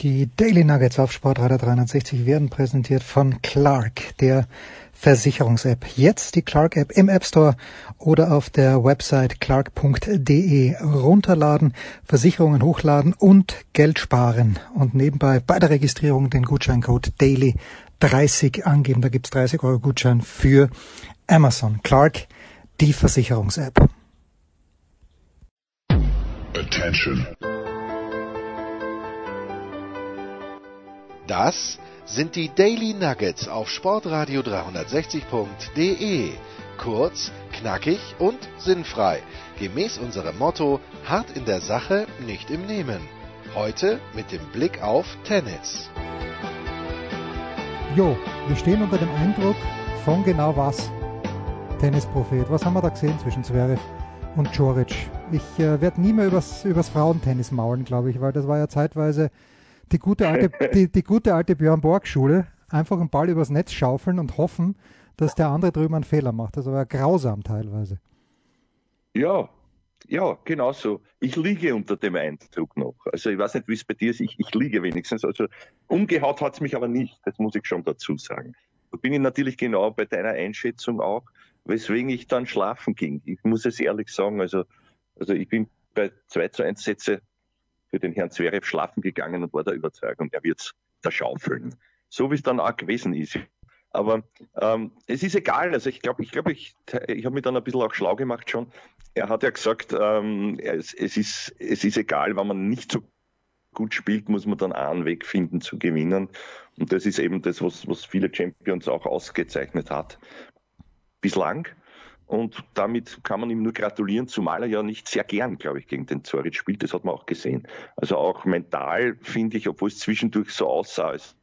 Die Daily Nuggets auf Sportradar 360 werden präsentiert von Clark, der Versicherungs-App. Jetzt die Clark-App im App Store oder auf der Website clark.de runterladen, Versicherungen hochladen und Geld sparen. Und nebenbei bei der Registrierung den Gutscheincode Daily 30 angeben. Da gibt's 30 Euro Gutschein für Amazon. Clark, die Versicherungs-App. Attention. Das sind die Daily Nuggets auf Sportradio 360.de. Kurz, knackig und sinnfrei. Gemäß unserem Motto: hart in der Sache, nicht im Nehmen. Heute mit dem Blick auf Tennis. Jo, wir stehen unter dem Eindruck von genau was. Tennisprophet. Was haben wir da gesehen zwischen Zverev und Joric? Ich äh, werde nie mehr übers, übers Frauentennis maulen, glaube ich, weil das war ja zeitweise die gute alte, die, die gute alte Björn Borg-Schule, einfach einen Ball übers Netz schaufeln und hoffen, dass der andere drüben einen Fehler macht. Das war grausam teilweise. Ja, ja, genau so. Ich liege unter dem Eindruck noch. Also ich weiß nicht, wie es bei dir ist. Ich, ich liege wenigstens. Also umgehaut hat es mich aber nicht. Das muss ich schon dazu sagen. Da bin ich natürlich genau bei deiner Einschätzung auch, weswegen ich dann schlafen ging. Ich muss es ehrlich sagen. Also, also ich bin bei 2 zu 1 Sätze für den Herrn Zverev schlafen gegangen und war der Überzeugung, er wird es schaufeln. So wie es dann auch gewesen ist. Aber ähm, es ist egal. Also ich glaube, ich, glaub, ich, ich habe mich dann ein bisschen auch schlau gemacht schon. Er hat ja gesagt, ähm, es, es, ist, es ist egal, wenn man nicht so gut spielt, muss man dann einen Weg finden zu gewinnen. Und das ist eben das, was, was viele Champions auch ausgezeichnet hat. Bislang. Und damit kann man ihm nur gratulieren, zumal er ja nicht sehr gern, glaube ich, gegen den Zoric spielt. Das hat man auch gesehen. Also auch mental finde ich, obwohl es zwischendurch so aussah, als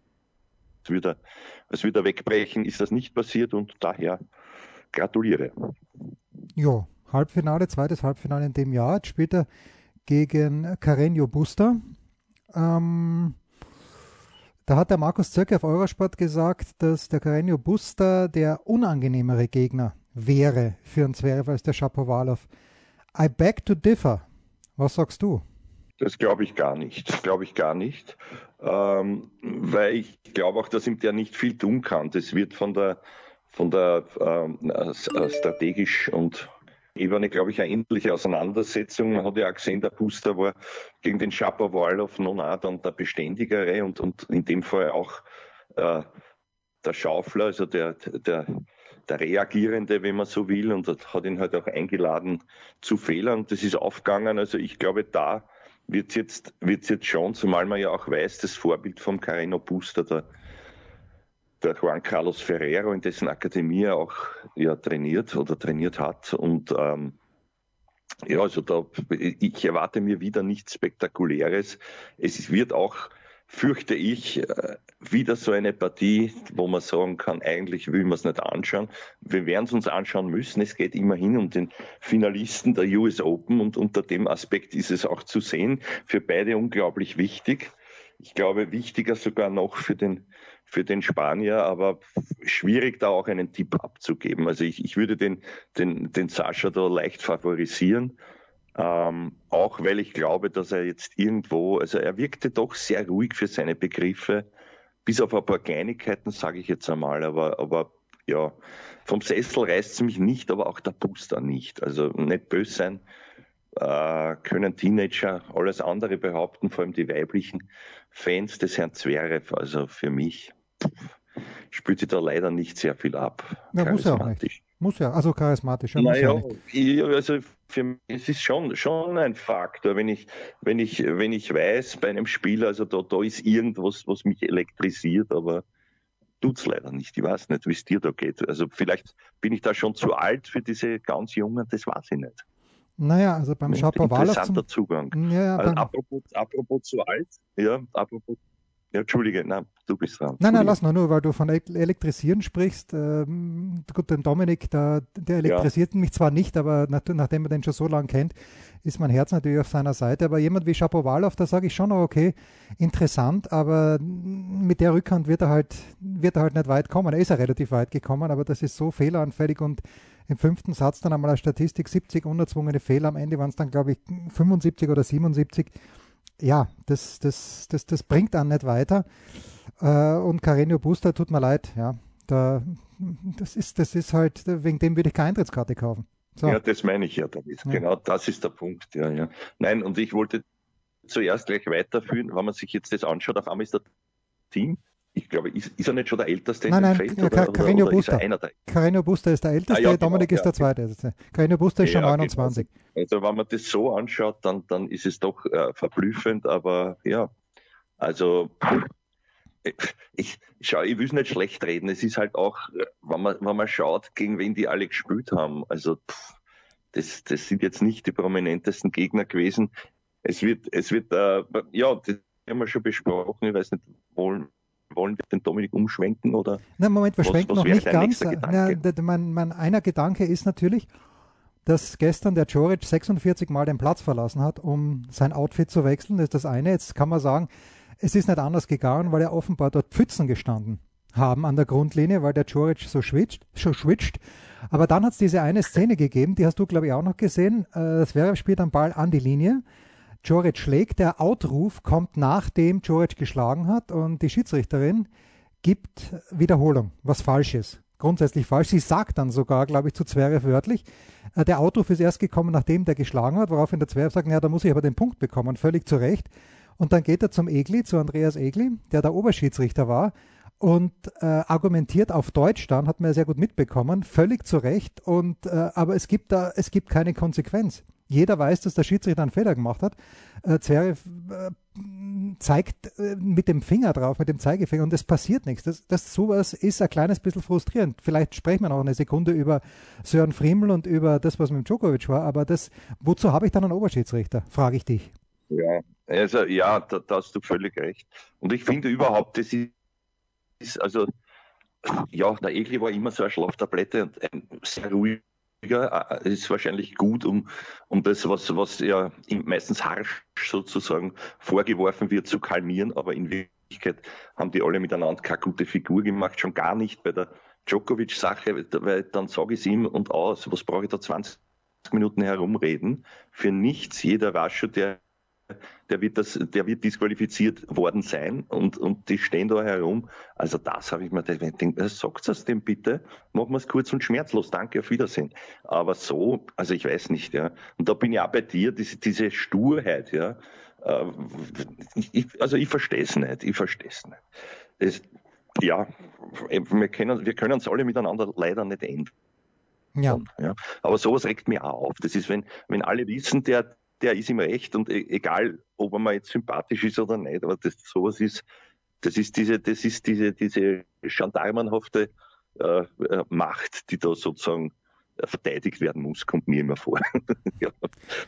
würde er, als wegbrechen, ist das nicht passiert und daher gratuliere. Ja, Halbfinale, zweites Halbfinale in dem Jahr. Jetzt spielt er gegen Carreño Buster. Ähm, da hat der Markus Zirke auf Eurosport gesagt, dass der Carreño Buster der unangenehmere Gegner wäre für einen Zverev als der Shapovalov. I beg to differ. Was sagst du? Das glaube ich gar nicht. Das glaube ich gar nicht. Ähm, weil ich glaube auch, dass ihm der nicht viel tun kann. Das wird von der, von der ähm, äh, strategisch und Ebene, glaube ich, eine endliche Auseinandersetzung. Man hat ja auch gesehen, der Booster war gegen den Shapovalov non dann der Beständigere und, und in dem Fall auch äh, der Schaufler, also der, der der Reagierende, wenn man so will, und hat ihn halt auch eingeladen zu Fehlern. Das ist aufgegangen. Also ich glaube, da wird es jetzt, wird's jetzt schon, zumal man ja auch weiß, das Vorbild vom Carino Buster, der, der Juan Carlos Ferrero, in dessen Akademie er auch ja, trainiert oder trainiert hat. Und ähm, ja, also da, ich erwarte mir wieder nichts Spektakuläres. Es wird auch fürchte ich, äh, wieder so eine Partie, wo man sagen kann, eigentlich will man es nicht anschauen. Wir werden es uns anschauen müssen. Es geht immerhin um den Finalisten der US Open und unter dem Aspekt ist es auch zu sehen. Für beide unglaublich wichtig. Ich glaube, wichtiger sogar noch für den, für den Spanier, aber schwierig da auch einen Tipp abzugeben. Also ich, ich würde den, den, den Sascha da leicht favorisieren. Ähm, auch weil ich glaube, dass er jetzt irgendwo, also er wirkte doch sehr ruhig für seine Begriffe, bis auf ein paar Kleinigkeiten, sage ich jetzt einmal, aber, aber ja, vom Sessel reißt es mich nicht, aber auch der Booster nicht. Also nicht böse sein, äh, können Teenager alles andere behaupten, vor allem die weiblichen Fans des Herrn Zverev. Also für mich spürt sich da leider nicht sehr viel ab. Ja, muss ja auch nicht. Muss ja, also charismatisch. Ja, naja, ja also für mich es ist schon, schon ein Faktor, wenn ich, wenn ich, wenn ich weiß bei einem Spiel, also da, da ist irgendwas, was mich elektrisiert, aber tut es leider nicht. Ich weiß nicht, wie es dir da geht. Also vielleicht bin ich da schon zu alt für diese ganz Jungen, das weiß ich nicht. Naja, also beim Schapowalow. Interessanter zum, Zugang. Ja, also, apropos, apropos zu alt, ja, apropos ja, Entschuldige, nein, du bist dran. Nein, nein, lass nur, nur weil du von Elektrisieren sprichst. Ähm, gut, den Dominik, der, der elektrisiert ja. mich zwar nicht, aber nach, nachdem man den schon so lange kennt, ist mein Herz natürlich auf seiner Seite. Aber jemand wie Schapowalow, da sage ich schon, okay, interessant, aber mit der Rückhand wird er halt, wird er halt nicht weit kommen. Er ist ja relativ weit gekommen, aber das ist so fehleranfällig und im fünften Satz dann einmal eine Statistik 70 unerzwungene Fehler. Am Ende waren es dann, glaube ich, 75 oder 77 ja, das, das, das, das bringt dann nicht weiter. Äh, und Carreño Buster, tut mir leid, ja, da, das ist, das ist halt, wegen dem würde ich keine Eintrittskarte kaufen. So. Ja, das meine ich ja damit. Ja. Genau, das ist der Punkt. Ja, ja. Nein, und ich wollte zuerst gleich weiterführen, wenn man sich jetzt das anschaut, auf einmal ist das Team ich glaube, ist, ist, er nicht schon der Älteste nein, in dem Feld? Nein, oder, Carino. Ist Carino Buster ist der Älteste, ah, ja, genau, Dominik ist der Zweite. Carino Buster ist schon 29. Genau. Also wenn man das so anschaut, dann, dann ist es doch äh, verblüffend, aber ja, also ich, schau, ich will es nicht schlecht reden. Es ist halt auch, wenn man, wenn man schaut, gegen wen die alle gespielt haben. Also pff, das, das sind jetzt nicht die prominentesten Gegner gewesen. Es wird, es wird, äh, ja, das haben wir schon besprochen. Ich weiß nicht, wollen, wollen wir den Dominik umschwenken oder? Na, Moment, wir was, schwenken was noch nicht ganz. Na, mein, mein einer Gedanke ist natürlich, dass gestern der Joric 46 Mal den Platz verlassen hat, um sein Outfit zu wechseln. Das ist das eine. Jetzt kann man sagen, es ist nicht anders gegangen, weil er offenbar dort Pfützen gestanden haben an der Grundlinie, weil der Joric so schwitzt, so schwitzt. Aber dann hat es diese eine Szene gegeben, die hast du, glaube ich, auch noch gesehen. Äh, das wäre spielt am Ball an die Linie. Joric schlägt. Der Outruf kommt nachdem Joric geschlagen hat und die Schiedsrichterin gibt Wiederholung, was falsch ist. Grundsätzlich falsch. Sie sagt dann sogar, glaube ich, zu Zverev wörtlich, äh, der Outruf ist erst gekommen, nachdem der geschlagen hat, woraufhin der Zverev sagt, ja, da muss ich aber den Punkt bekommen, völlig zu Recht. Und dann geht er zum Egli, zu Andreas Egli, der der Oberschiedsrichter war und äh, argumentiert auf Deutsch dann, hat man ja sehr gut mitbekommen, völlig zu Recht. Und, äh, aber es gibt da, es gibt keine Konsequenz. Jeder weiß, dass der Schiedsrichter einen Fehler gemacht hat. Äh, Zverev äh, zeigt äh, mit dem Finger drauf, mit dem Zeigefinger und es passiert nichts. Das, das sowas ist ein kleines bisschen frustrierend. Vielleicht sprechen wir noch eine Sekunde über Sören Friemel und über das, was mit Djokovic war, aber das, wozu habe ich dann einen Oberschiedsrichter, frage ich dich. Ja, also ja, da, da hast du völlig recht. Und ich finde überhaupt, das ist, also ja, der Egli war immer so eine Schlaftablette und ein sehr ruhig es äh, ist wahrscheinlich gut, um, um das, was, was ja meistens harsch sozusagen vorgeworfen wird, zu kalmieren. Aber in Wirklichkeit haben die alle miteinander keine gute Figur gemacht, schon gar nicht bei der Djokovic-Sache, weil dann sage ich es ihm und aus, was brauche ich da 20 Minuten herumreden? Für nichts. Jeder war schon, der der wird, das, der wird disqualifiziert worden sein und, und die stehen da herum. Also das habe ich mir gedacht, äh, sagt es dem bitte, machen wir es kurz und schmerzlos, danke, auf Wiedersehen. Aber so, also ich weiß nicht, ja. Und da bin ich auch bei dir, diese, diese Sturheit, ja. Äh, ich, also ich verstehe es nicht, ich verstehe es nicht. Das, ja, wir können wir können es alle miteinander leider nicht ändern. Ja. ja. Aber sowas regt mir auch auf. Das ist, wenn, wenn alle wissen, der, der ist ihm recht und e-, egal, ob er mir jetzt sympathisch ist oder nicht, aber das sowas ist, das ist diese, das ist diese, diese gendarmenhafte äh, äh Macht, die da sozusagen äh, verteidigt werden muss, kommt mir immer vor. ja,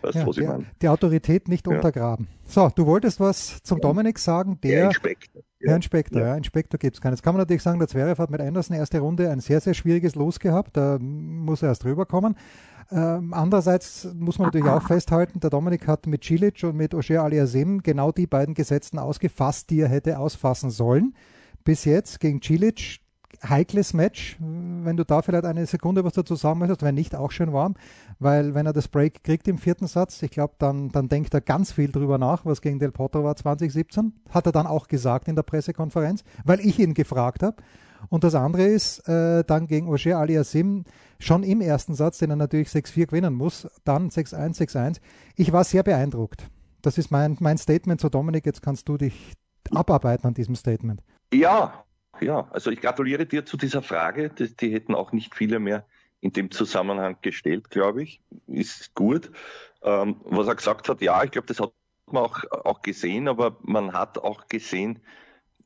weißt, ja, was ich meine. Die Autorität nicht ja. untergraben. So, du wolltest was zum Dominik sagen, der. Herr Inspektor. Herr Inspektor, ja, Inspektor gibt es keinen. Jetzt kann man natürlich sagen, der Zverev hat mit Anderson erste Runde ein sehr, sehr schwieriges Los gehabt. Da muss er erst rüberkommen. Ähm, andererseits muss man natürlich auch festhalten, der Dominik hat mit Cilic und mit Ogier Aliasim genau die beiden Gesetzen ausgefasst, die er hätte ausfassen sollen. Bis jetzt gegen Cilic heikles Match, wenn du da vielleicht eine Sekunde was dazu sagen möchtest, wenn nicht auch schön warm, weil wenn er das Break kriegt im vierten Satz, ich glaube, dann, dann denkt er ganz viel drüber nach, was gegen Del Potro war 2017, hat er dann auch gesagt in der Pressekonferenz, weil ich ihn gefragt habe. Und das andere ist äh, dann gegen Ogier Aliasim schon im ersten Satz, den er natürlich 6-4 gewinnen muss, dann 6-1, 6-1. Ich war sehr beeindruckt. Das ist mein, mein Statement zu Dominik. Jetzt kannst du dich abarbeiten an diesem Statement. Ja, ja. Also ich gratuliere dir zu dieser Frage. Die, die hätten auch nicht viele mehr in dem Zusammenhang gestellt, glaube ich. Ist gut. Ähm, was er gesagt hat, ja, ich glaube, das hat man auch, auch gesehen, aber man hat auch gesehen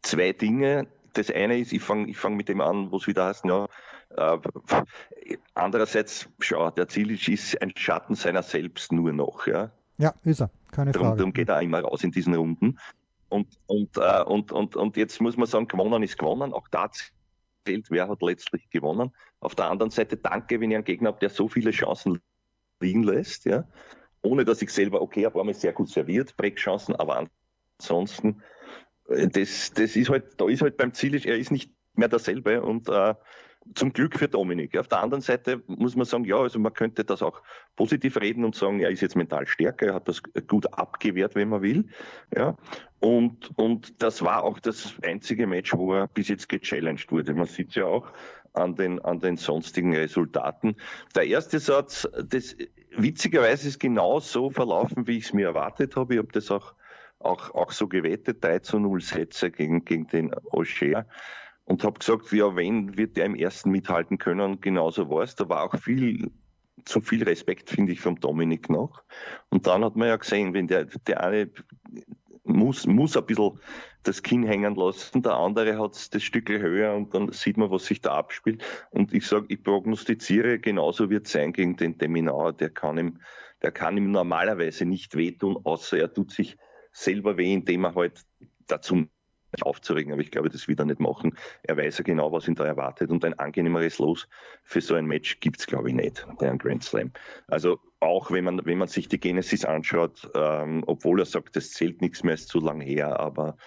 zwei Dinge, das eine ist, ich fange ich fang mit dem an, wo es wieder heißt, ja, äh, andererseits, schau, der Zilic ist ein Schatten seiner selbst nur noch, ja. Ja, ist er, keine Frage. Darum geht er auch immer raus in diesen Runden. Und, und, äh, und, und, und jetzt muss man sagen, gewonnen ist gewonnen. Auch da zählt, wer hat letztlich gewonnen. Auf der anderen Seite, danke, wenn ich einen Gegner habe, der so viele Chancen liegen lässt, ja. Ohne dass ich selber, okay, war mir sehr gut serviert, Breakchancen, aber ansonsten das, das ist halt, da ist halt beim Ziel, er ist nicht mehr derselbe und äh, zum Glück für Dominik. Auf der anderen Seite muss man sagen, ja, also man könnte das auch positiv reden und sagen, er ist jetzt mental stärker, er hat das gut abgewehrt, wenn man will. Ja. Und, und das war auch das einzige Match, wo er bis jetzt gechallenged wurde. Man sieht ja auch an den, an den sonstigen Resultaten. Der erste Satz, das witzigerweise ist genau so verlaufen, wie ich es mir erwartet habe. Ich habe das auch, auch, auch so gewettet, 3 zu 0 Sätze gegen, gegen den O'Shea und habe gesagt, ja, wenn wird der im ersten mithalten können und genauso war es. Da war auch viel zu viel Respekt, finde ich, vom Dominik noch. Und dann hat man ja gesehen, wenn der, der eine muss, muss ein bisschen das Kinn hängen lassen, der andere hat das Stück höher und dann sieht man, was sich da abspielt. Und ich sage, ich prognostiziere, genauso wird es sein gegen den Deminauer, der kann ihm, der kann ihm normalerweise nicht wehtun, außer er tut sich selber weh, indem er halt dazu aufzuregen, aber ich glaube, das wird er nicht machen. Er weiß ja genau, was ihn da erwartet und ein angenehmeres Los für so ein Match gibt's glaube ich, nicht bei einem Grand Slam. Also auch wenn man, wenn man sich die Genesis anschaut, ähm, obwohl er sagt, das zählt nichts mehr, ist zu lang her, aber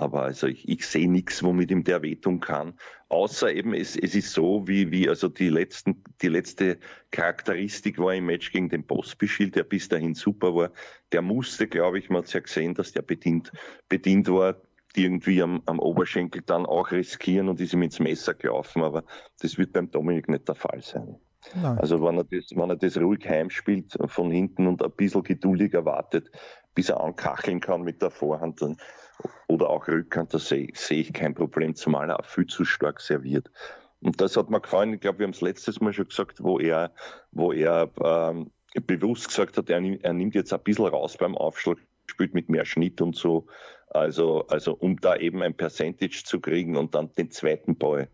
aber also ich, ich sehe nichts, womit ihm der wehtun kann. Außer eben, es, es ist so, wie, wie also die letzten, die letzte Charakteristik war im Match gegen den Pospischil, der bis dahin super war. Der musste, glaube ich, man hat ja gesehen, dass der bedient, bedient war irgendwie am, am Oberschenkel dann auch riskieren und ist ihm ins Messer gelaufen, aber das wird beim Dominik nicht der Fall sein. Nein. Also wenn er, das, wenn er das ruhig heimspielt von hinten und ein bisschen geduldig erwartet, bis er ankacheln kann mit der Vorhand dann, oder auch Rückhand, da sehe seh ich kein Problem, zumal er auch viel zu stark serviert. Und das hat mir gefallen, ich glaube, wir haben es letztes Mal schon gesagt, wo er, wo er ähm, bewusst gesagt hat, er, er nimmt jetzt ein bisschen raus beim Aufschlag, spielt mit mehr Schnitt und so also, also um da eben ein Percentage zu kriegen und dann den zweiten Ball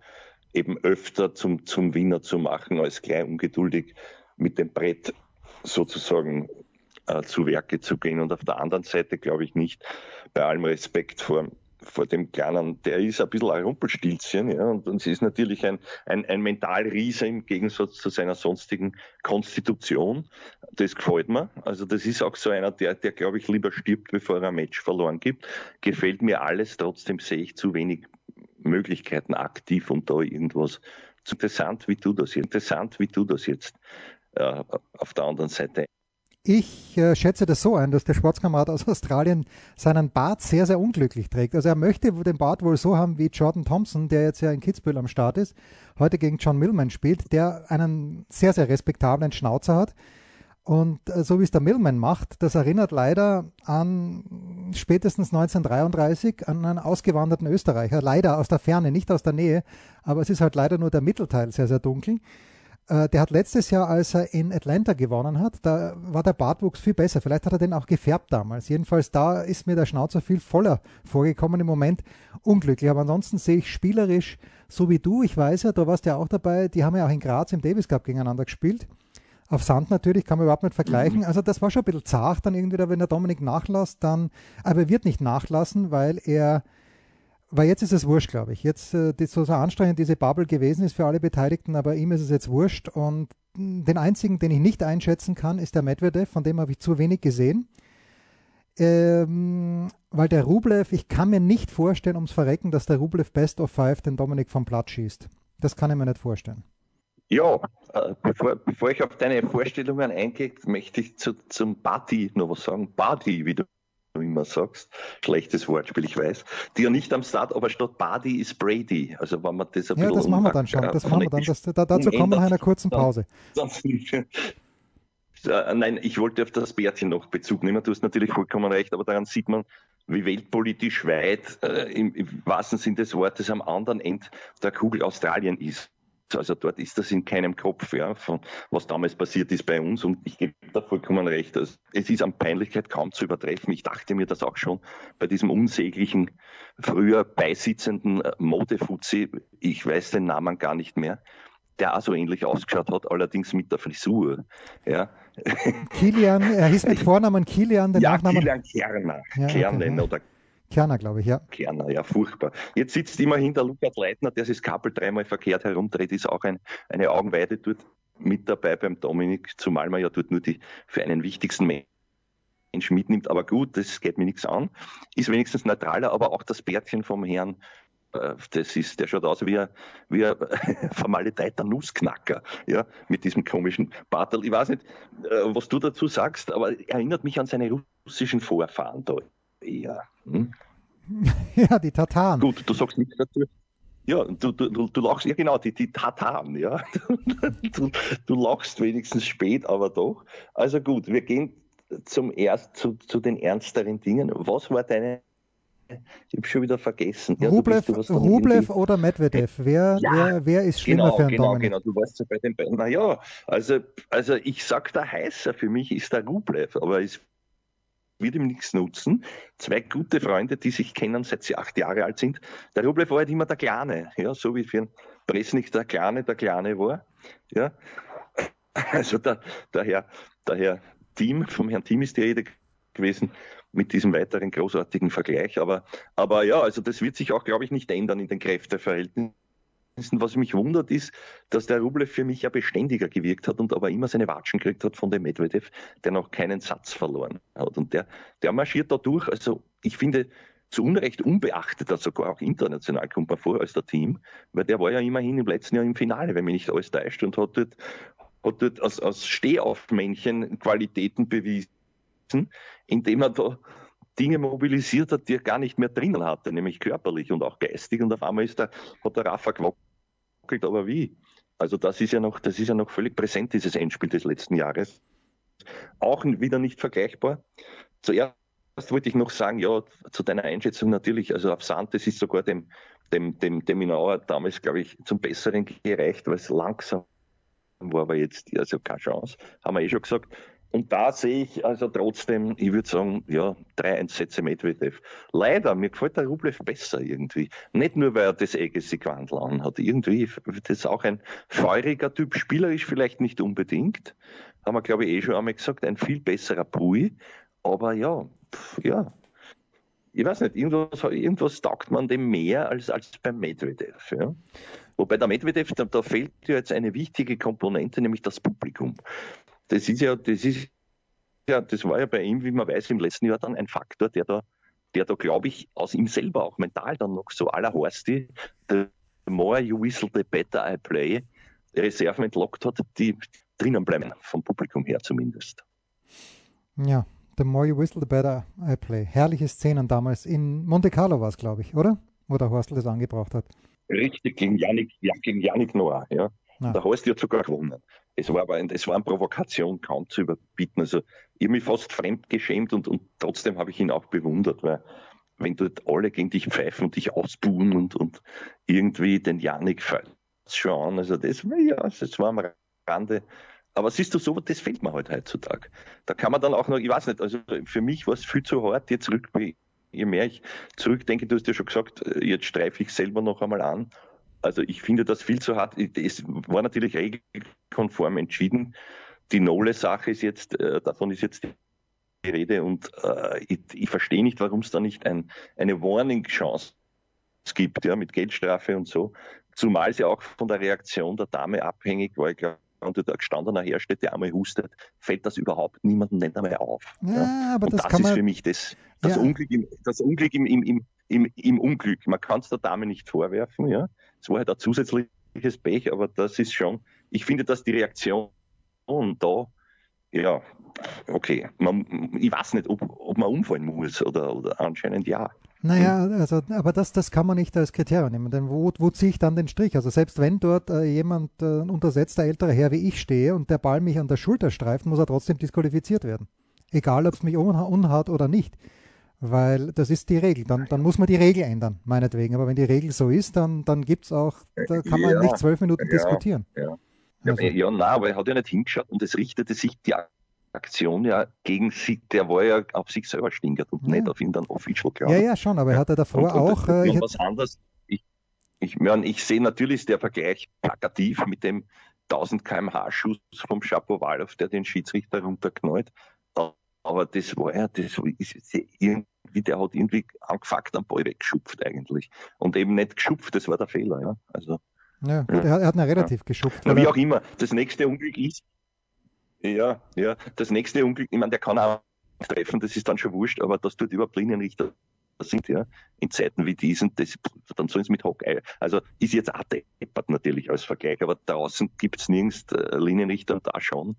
eben öfter zum, zum Winner zu machen, als gleich ungeduldig mit dem Brett sozusagen äh, zu Werke zu gehen. Und auf der anderen Seite glaube ich nicht, bei allem Respekt vor, vor dem Kleinen, der ist ein bisschen ein Rumpelstilzchen, ja, und, und sie ist natürlich ein, ein, ein Mentalriese im Gegensatz zu seiner sonstigen Konstitution. Das gefällt mir. Also das ist auch so einer, der, der glaube ich lieber stirbt, bevor er ein Match verloren gibt. Gefällt mir alles, trotzdem sehe ich zu wenig Möglichkeiten aktiv und da irgendwas. Interessant, wie du das jetzt, interessant, wie du das jetzt äh, auf der anderen Seite ich äh, schätze das so ein, dass der Sportskamerad aus Australien seinen Bart sehr, sehr unglücklich trägt. Also er möchte den Bart wohl so haben wie Jordan Thompson, der jetzt ja in Kitzbühel am Start ist, heute gegen John Millman spielt, der einen sehr, sehr respektablen Schnauzer hat. Und äh, so wie es der Millman macht, das erinnert leider an spätestens 1933 an einen ausgewanderten Österreicher. Leider aus der Ferne, nicht aus der Nähe, aber es ist halt leider nur der Mittelteil sehr, sehr dunkel. Äh, der hat letztes Jahr, als er in Atlanta gewonnen hat, da war der Bartwuchs viel besser. Vielleicht hat er den auch gefärbt damals. Jedenfalls da ist mir der Schnauzer viel voller vorgekommen im Moment. Unglücklich. Aber ansonsten sehe ich spielerisch, so wie du, ich weiß ja, du warst ja auch dabei, die haben ja auch in Graz im Davis Cup gegeneinander gespielt. Auf Sand natürlich, kann man überhaupt nicht vergleichen. Mhm. Also das war schon ein bisschen zart dann irgendwie, wenn der Dominik nachlässt, dann, aber er wird nicht nachlassen, weil er weil jetzt ist es wurscht, glaube ich. Jetzt, äh, so, so anstrengend diese Bubble gewesen ist für alle Beteiligten, aber ihm ist es jetzt wurscht. Und den einzigen, den ich nicht einschätzen kann, ist der Medvedev, von dem habe ich zu wenig gesehen. Ähm, weil der Rublev, ich kann mir nicht vorstellen, ums Verrecken, dass der Rublev Best of Five den Dominik vom Platz schießt. Das kann ich mir nicht vorstellen. Ja, äh, bevor, bevor ich auf deine Vorstellungen eingehe, möchte ich zu, zum Party noch was sagen. Party, wie du du immer sagst, schlechtes Wortspiel, ich weiß, die ja nicht am Start, aber statt Badi ist Brady. Also wenn man das ein ja, das machen wir dann schon. Das machen wir dann. Das, da, dazu kommen wir nach einer kurzen Pause. Äh, nein, ich wollte auf das Bärtchen noch Bezug nehmen. Du hast natürlich vollkommen recht, aber daran sieht man, wie weltpolitisch weit äh, im, im wahrsten Sinne des Wortes am anderen Ende der Kugel Australien ist. Also dort ist das in keinem Kopf, ja, von was damals passiert ist bei uns. Und ich gebe da vollkommen recht. Es ist an Peinlichkeit kaum zu übertreffen. Ich dachte mir das auch schon bei diesem unsäglichen, früher beisitzenden äh, Modefuzzi. Ich weiß den Namen gar nicht mehr der auch so ähnlich ausgeschaut hat, allerdings mit der Frisur. Ja. Kilian, er hieß mit Vornamen Kilian, den ja, Nachnamen. Kilian Kerner. Ja, Kernen okay. oder Kerner, glaube ich, ja. Kerner, ja, furchtbar. Jetzt sitzt immerhin der Lukas Leitner, der sich das Kabel dreimal verkehrt herumdreht, ist auch ein, eine Augenweide dort mit dabei beim Dominik, zumal man ja dort nur die für einen wichtigsten Menschen mitnimmt. Aber gut, das geht mir nichts an. Ist wenigstens neutraler, aber auch das Bärtchen vom Herrn das ist, der schaut aus wie ein, wie vermaledeiter Nussknacker, ja, mit diesem komischen Bartel. Ich weiß nicht, äh, was du dazu sagst, aber erinnert mich an seine russischen Vorfahren da eher. Hm? Ja, die Tataren. Gut, du sagst nichts dazu. Ja, du, du, du lachst, ja genau, die, die Tataren, ja. Du, du lachst wenigstens spät, aber doch. Also gut, wir gehen zum erst zu, zu den ernsteren Dingen. Was war deine ich habe schon wieder vergessen. Ja, Rublev, Rublev oder Medvedev? Wer, ja, wer, wer ist schlimmer genau, für einen genau, Dominik? Genau, du weißt ja bei den beiden. Naja, also, also ich sag der heißer für mich ist der Rublev, aber es wird ihm nichts nutzen. Zwei gute Freunde, die sich kennen, seit sie acht Jahre alt sind. Der Rublev war halt immer der Kleine, ja, so wie für einen Presnik der Kleine der Kleine war. Ja. Also der, der, Herr, der Herr Team, vom Herrn Team ist die Rede gewesen, mit diesem weiteren großartigen Vergleich. Aber, aber ja, also das wird sich auch, glaube ich, nicht ändern in den Kräfteverhältnissen. Was mich wundert, ist, dass der Rublev für mich ja beständiger gewirkt hat und aber immer seine Watschen gekriegt hat von dem Medvedev, der noch keinen Satz verloren hat. Und der, der marschiert da durch. Also ich finde, zu Unrecht unbeachteter, sogar auch international kommt man vor als der Team, weil der war ja immerhin im letzten Jahr im Finale, wenn mich nicht alles täuscht und hat dort, hat dort als, als Stehaufmännchen Qualitäten bewiesen, indem er da Dinge mobilisiert hat, die er gar nicht mehr drinnen hatte, nämlich körperlich und auch geistig. Und auf einmal ist der, hat der Rafa gewackelt, aber wie? Also das ist ja noch, das ist ja noch völlig präsent, dieses Endspiel des letzten Jahres. Auch wieder nicht vergleichbar. Zuerst wollte ich noch sagen, ja, zu deiner Einschätzung natürlich, also auf Santes ist sogar dem, dem, dem, dem Minauer damals, glaube ich, zum Besseren gereicht, weil es langsam war, aber jetzt also keine Chance, haben wir eh schon gesagt. Und da sehe ich also trotzdem, ich würde sagen, ja, drei Einsätze Medvedev. Leider, mir gefällt der Rublev besser irgendwie. Nicht nur, weil er das Agassi-Quandl anhat. Irgendwie, das auch ein feuriger Typ, spielerisch vielleicht nicht unbedingt. Haben wir, glaube ich, eh schon einmal gesagt, ein viel besserer Pui. Aber ja, pff, ja. Ich weiß nicht, irgendwas, irgendwas taugt man dem mehr als, als beim Medvedev. Ja. Wobei der Medvedev, da, da fehlt ja jetzt eine wichtige Komponente, nämlich das Publikum das ist ja, das ist ja, das war ja bei ihm, wie man weiß, im letzten Jahr dann ein Faktor, der da, der da, glaube ich, aus ihm selber auch mental dann noch so aller Horsti, the more you whistle, the better I play, Reserven entlockt hat, die drinnen bleiben, vom Publikum her zumindest. Ja, the more you whistle, the better I play. Herrliche Szenen damals. In Monte Carlo war es, glaube ich, oder? Wo der Horstel das angebracht hat. Richtig, gegen Yannick, ja, gegen Yannick Noah, ja. Ah. Der Horst hat sogar gewonnen. Es war aber ein, es war eine Provokation kaum zu überbieten. Also ich habe mich fast fremd geschämt und, und trotzdem habe ich ihn auch bewundert, weil wenn dort alle gegen dich pfeifen und dich ausbuhen und, und irgendwie den Janik schauen, also das, ja, das war am Rande. Aber siehst du, so das fehlt mir halt heutzutage. Da kann man dann auch noch, ich weiß nicht, also für mich war es viel zu hart, jetzt rück, je mehr ich zurückdenke, du hast ja schon gesagt, jetzt streife ich selber noch einmal an also ich finde das viel zu hart. Es war natürlich regelkonform entschieden. Die Nole-Sache ist jetzt, äh, davon ist jetzt die Rede und äh, ich, ich verstehe nicht, warum es da nicht ein, eine Warning-Chance gibt, ja, mit Geldstrafe und so. Zumal es ja auch von der Reaktion der Dame abhängig war. Ich glaube, wenn du da gestandener hersteht, der einmal hustet, fällt das überhaupt niemandem nicht einmal auf. Ja, ja. aber das, das ist für mich das, das ja. Unglück, im, das Unglück im, im, im, im Unglück. Man kann es der Dame nicht vorwerfen, ja. Es war halt ein zusätzliches Pech, aber das ist schon, ich finde, dass die Reaktion da, ja, okay, man, ich weiß nicht, ob, ob man umfallen muss oder, oder anscheinend ja. Naja, also, aber das, das kann man nicht als Kriterium nehmen, denn wo, wo ziehe ich dann den Strich? Also selbst wenn dort äh, jemand äh, untersetzt, der ältere Herr wie ich stehe und der Ball mich an der Schulter streift, muss er trotzdem disqualifiziert werden. Egal, ob es mich unhat oder nicht. Weil das ist die Regel. Dann, dann muss man die Regel ändern, meinetwegen. Aber wenn die Regel so ist, dann, dann gibt es auch, da kann man ja, nicht zwölf Minuten ja, diskutieren. Ja. Also. ja, nein, aber er hat ja nicht hingeschaut und es richtete sich die Aktion ja gegen sich, der war ja auf sich selber stinkert und ja. nicht auf ihn dann official klar. Ja, ja, schon, aber er hatte davor und, auch. Und äh, was anderes. Ich, ich, mein, ich sehe natürlich der Vergleich plakativ mit dem 1000 kmh Schuss vom Chapovalov, der den Schiedsrichter runterknallt. Aber das war ja, das ist irgendwie, der hat irgendwie angefuckt am Ball weggeschupft eigentlich. Und eben nicht geschupft, das war der Fehler, ja. Also. Ja, ja. Er, hat ihn relativ ja. geschupft. Ja, wie auch immer. Das nächste Unglück ist, ja, ja, das nächste Unglück, ich meine, der kann auch treffen, das ist dann schon wurscht, aber das tut überhaupt Linienrichter sind, ja, in Zeiten wie diesen, das, dann sollen sie mit Hockey, also ist jetzt auch deppert natürlich als Vergleich, aber draußen gibt's nirgends äh, Linienrichter und da schon.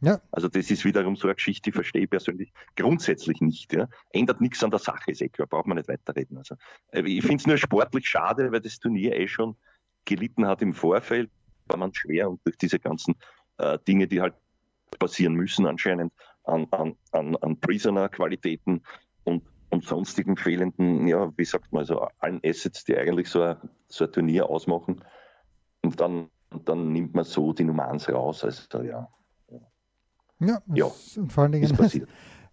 Ja. Also das ist wiederum so eine Geschichte, die verstehe ich persönlich grundsätzlich nicht. Ja. Ändert nichts an der Sache, ist eh klar, braucht man nicht weiterreden. Also, äh, ich finde es nur sportlich schade, weil das Turnier eh schon gelitten hat im Vorfeld, war man schwer und durch diese ganzen äh, Dinge, die halt passieren müssen anscheinend an, an, an, an Prisoner-Qualitäten und, und sonstigen fehlenden, ja, wie sagt man, so allen Assets, die eigentlich so ein, so ein Turnier ausmachen. Und dann, dann nimmt man so die Nummer eins raus. Also ja. Ja, ja. vor allen Dingen ist passiert.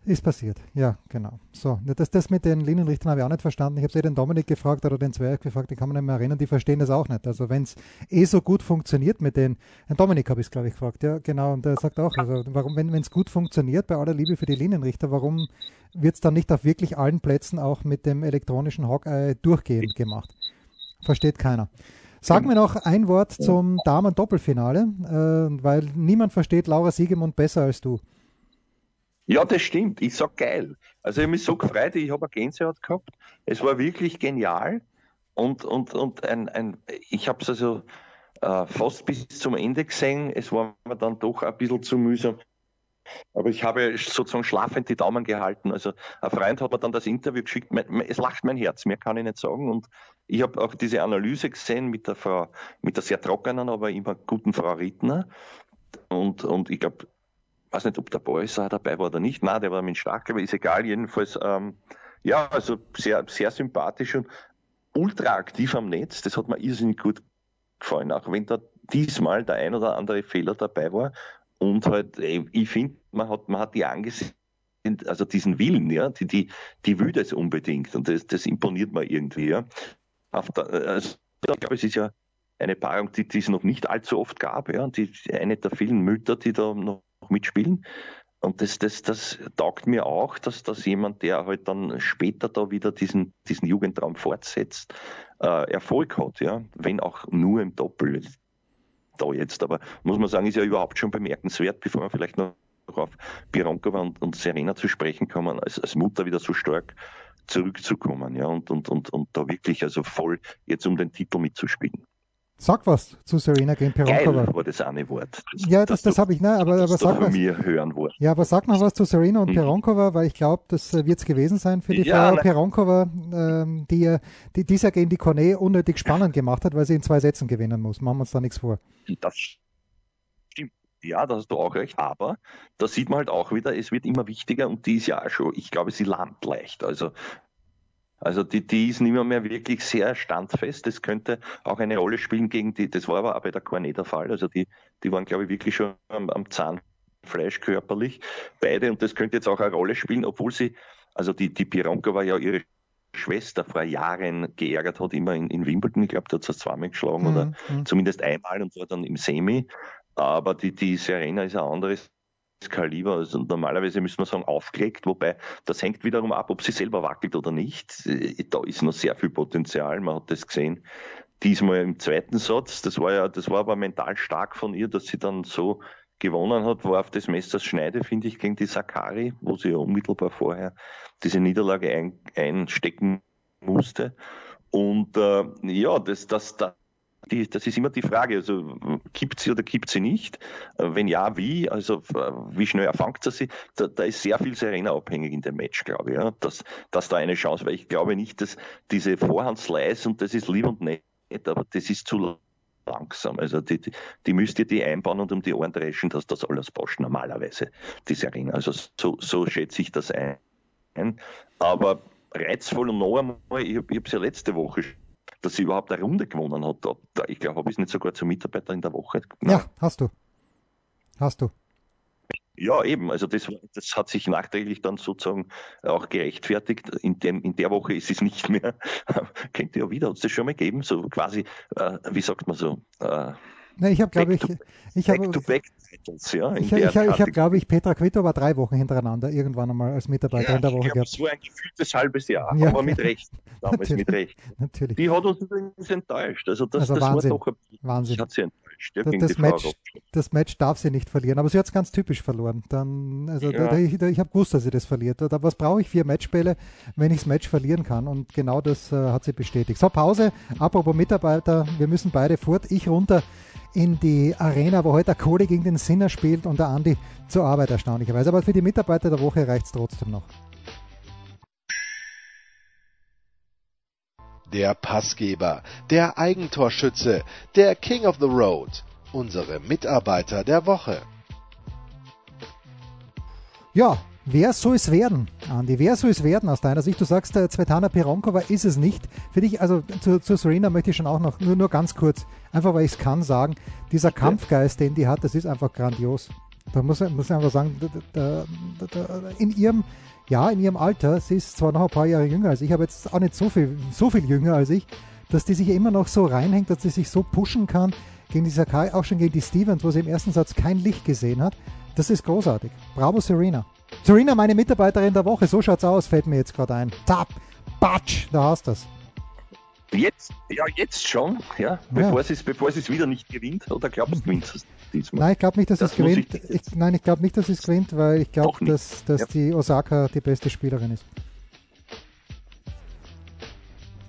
Ist passiert, ja, genau. So, das, das mit den Linienrichtern habe ich auch nicht verstanden. Ich habe es eh den Dominik gefragt oder den Zwerg gefragt, die kann man nicht mehr erinnern, die verstehen das auch nicht. Also wenn es eh so gut funktioniert mit den, den Dominik habe ich es glaube ich gefragt, ja genau, und der sagt auch, also warum, wenn es gut funktioniert, bei aller Liebe für die Linienrichter, warum wird es dann nicht auf wirklich allen Plätzen auch mit dem elektronischen Hawkeye durchgehend gemacht? Versteht keiner. Sag mir noch ein Wort zum Damen-Doppelfinale, äh, weil niemand versteht Laura Siegemund besser als du. Ja, das stimmt. Ich sag geil. Also ich habe mich so gefreut, ich habe eine Gänsehaut gehabt. Es war wirklich genial. Und, und, und ein, ein, ich habe es also äh, fast bis zum Ende gesehen. Es war mir dann doch ein bisschen zu mühsam. Aber ich habe sozusagen schlafend die Daumen gehalten. Also ein Freund hat mir dann das Interview geschickt. Es lacht mein Herz, mehr kann ich nicht sagen. Und ich habe auch diese Analyse gesehen mit der Frau, mit der sehr trockenen, aber immer guten Frau Rittner. Und, und ich glaube, weiß nicht, ob der Boyser dabei war oder nicht. Nein, der war mit stark, aber ist egal. Jedenfalls, ähm, ja, also sehr, sehr sympathisch und ultra aktiv am Netz. Das hat mir irrsinnig gut gefallen. Auch wenn da diesmal der ein oder andere Fehler dabei war. Und halt, ich finde, man hat, man hat die angesehen, also diesen Willen, ja, die, die, die will das unbedingt. Und das, das imponiert mir irgendwie, ja. Der, also, ich glaube, es ist ja eine Paarung, die, die es noch nicht allzu oft gab, ja. Die, eine der vielen Mütter, die da noch mitspielen. Und das, das, das taugt mir auch, dass, dass jemand, der halt dann später da wieder diesen, diesen Jugendtraum fortsetzt, äh, Erfolg hat, ja, wenn auch nur im Doppel da jetzt. Aber muss man sagen, ist ja überhaupt schon bemerkenswert, bevor man vielleicht noch auf Pironkova und, und Serena zu sprechen kommen, als, als Mutter wieder so stark zurückzukommen, ja, und, und, und, und da wirklich also voll jetzt um den Titel mitzuspielen. Sag was zu Serena gegen Peronkova. Geil war das eine Wort. Das, ja, das, das, das habe ich, ne, aber, aber sag was. Mir hören wollen. Ja, aber sag noch was zu Serena und mhm. Peronkova, weil ich glaube, das äh, wird es gewesen sein für die ja, Frau nein. Peronkova, ähm, die, die dies Jahr gegen die Cornet unnötig spannend gemacht hat, weil sie in zwei Sätzen gewinnen muss. Machen wir uns da nichts vor. Das stimmt. Ja, da hast du auch recht. Aber da sieht man halt auch wieder, es wird immer wichtiger und die ist ja auch schon, ich glaube, sie landet leicht. Also also die, die ist nicht mehr, mehr wirklich sehr standfest. Das könnte auch eine Rolle spielen gegen die, das war aber auch bei der Cornet der Fall. Also die, die waren, glaube ich, wirklich schon am, am Zahnfleisch körperlich, beide. Und das könnte jetzt auch eine Rolle spielen, obwohl sie, also die, die Pironka war ja ihre Schwester vor Jahren geärgert hat, immer in, in Wimbledon. Ich glaube, da hat sie zweimal geschlagen mhm. oder mhm. zumindest einmal und war dann im Semi. Aber die, die Serena ist ein anderes Kaliber. Also normalerweise müssen wir sagen aufgelegt, wobei das hängt wiederum ab, ob sie selber wackelt oder nicht. Da ist noch sehr viel Potenzial, man hat das gesehen. Diesmal im zweiten Satz, das war ja, das war aber mental stark von ihr, dass sie dann so gewonnen hat, war auf des Messers Schneide, finde ich, gegen die Sakari, wo sie ja unmittelbar vorher diese Niederlage ein, einstecken musste. Und äh, ja, das, das, das, die, das ist immer die Frage, also kippt sie oder kippt sie nicht? Äh, wenn ja, wie? Also wie schnell erfangt sie sie? Da, da ist sehr viel Serena abhängig in dem Match, glaube ich, ja? dass, dass da eine Chance, weil ich glaube nicht, dass diese Vorhandslice und das ist lieb und nett, aber das ist zu langsam. Also die, die, die müsst ihr die einbauen und um die Ohren dreschen, dass das alles passt normalerweise, die Serena. Also so, so schätze ich das ein. Aber reizvoll und noch einmal, ich habe es ja letzte Woche dass sie überhaupt eine Runde gewonnen hat. Ich glaube, habe ich es nicht sogar zur Mitarbeiterin der Woche gemacht. Ja, hast du. Hast du. Ja, eben. Also das, das hat sich nachträglich dann sozusagen auch gerechtfertigt. In, dem, in der Woche ist es nicht mehr. Kennt ihr ja wieder, hat es das schon mal gegeben? So quasi, äh, wie sagt man so? Äh, Ne, ich habe, glaube ich, ich habe, ja, ich, ich, ich, habe, glaube ich, Petra Kvitova drei Wochen hintereinander irgendwann einmal als Mitarbeiterin ja, der Woche gehabt. So ein gefühltes halbes Jahr, ja, aber mit Recht. Damals natürlich, mit Recht. Natürlich. Die hat uns übrigens enttäuscht. Also das, also das Wahnsinn, war doch ein, Wahnsinn. Hat sie enttäuscht. ja, das, Match, das Match darf sie nicht verlieren. Aber sie hat es ganz typisch verloren. Dann, also ja. da, ich, ich habe gewusst, dass sie das verliert. Da, was brauche ich vier Matchbälle, wenn ich das Match verlieren kann? Und genau das äh, hat sie bestätigt. So, Pause. Apropos Mitarbeiter, wir müssen beide fort. Ich runter in die Arena, wo heute der Kohle gegen den Sinner spielt und der Andi zur Arbeit erstaunlicherweise. Aber für die Mitarbeiter der Woche reicht es trotzdem noch. Der Passgeber, der Eigentorschütze, der King of the Road, unsere Mitarbeiter der Woche. Ja, Wer soll es werden, Andi? Wer soll es werden aus deiner Sicht? Du sagst, äh, Svetlana Pironkova ist es nicht. Für dich, also zu, zu Serena möchte ich schon auch noch, nur, nur ganz kurz, einfach weil ich es kann sagen, dieser Kampfgeist, den die hat, das ist einfach grandios. Da muss, muss ich einfach sagen, da, da, da, in ihrem, ja, in ihrem Alter, sie ist zwar noch ein paar Jahre jünger als ich, aber jetzt auch nicht so viel, so viel jünger als ich, dass die sich immer noch so reinhängt, dass sie sich so pushen kann, gegen die Sakai, auch schon gegen die Stevens, wo sie im ersten Satz kein Licht gesehen hat. Das ist großartig. Bravo, Serena. Serena, meine Mitarbeiterin der Woche, so schaut's aus, fällt mir jetzt gerade ein. Tap, Batsch, da hast du das. Jetzt, ja, jetzt schon, ja, bevor, ja. Es, bevor es wieder nicht gewinnt, oder glaubst du, es diesmal? Nein, ich glaube nicht, dass das es gewinnt. Ich ich, nein, ich glaube nicht, dass es gewinnt, weil ich glaube, dass, dass ja. die Osaka die beste Spielerin ist.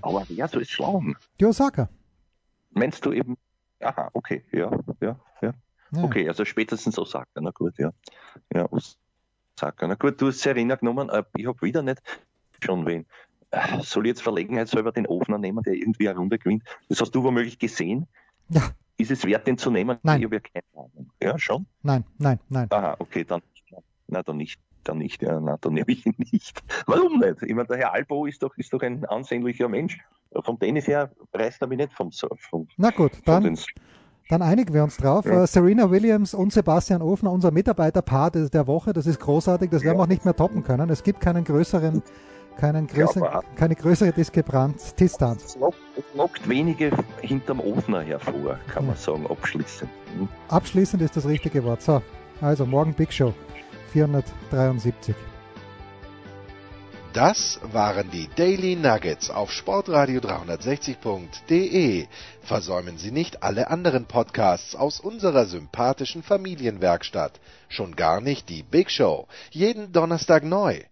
Aber wer soll es schlagen? Die Osaka. Meinst du eben, aha, okay, ja, ja, ja. ja. Okay, also spätestens Osaka, na gut, ja. Ja, Osaka. Na gut, du hast Serena genommen, äh, ich habe wieder nicht schon wen. Äh, soll ich jetzt Verlegenheit selber den Ofner nehmen, der irgendwie eine Runde gewinnt? Das hast du womöglich gesehen? Ja. Ist es wert, den zu nehmen? Nein. Ich habe ja keine Ahnung. Ja, schon? Nein, nein, nein. Aha, okay, dann, na, dann nicht. Dann nicht, ja, na, dann nehme ich ihn nicht. Warum nicht? Ich meine, der Herr Albo ist doch, ist doch ein ansehnlicher Mensch. Vom Tennis her reißt er mich nicht vom, vom Na gut, dann, dann einigen wir uns drauf. Ja. Uh, Serena Williams und Sebastian Ofner, unser Mitarbeiterpaar der Woche, das ist großartig, das werden wir auch nicht mehr toppen können. Es gibt keinen größeren keinen größer, ja, keine größere Diskrepanz, Distanz. Es lockt, es lockt wenige hinterm Ofner hervor, kann man sagen, abschließend. Hm? Abschließend ist das richtige Wort. So, also morgen Big Show 473. Das waren die Daily Nuggets auf Sportradio 360.de. Versäumen Sie nicht alle anderen Podcasts aus unserer sympathischen Familienwerkstatt. Schon gar nicht die Big Show. Jeden Donnerstag neu.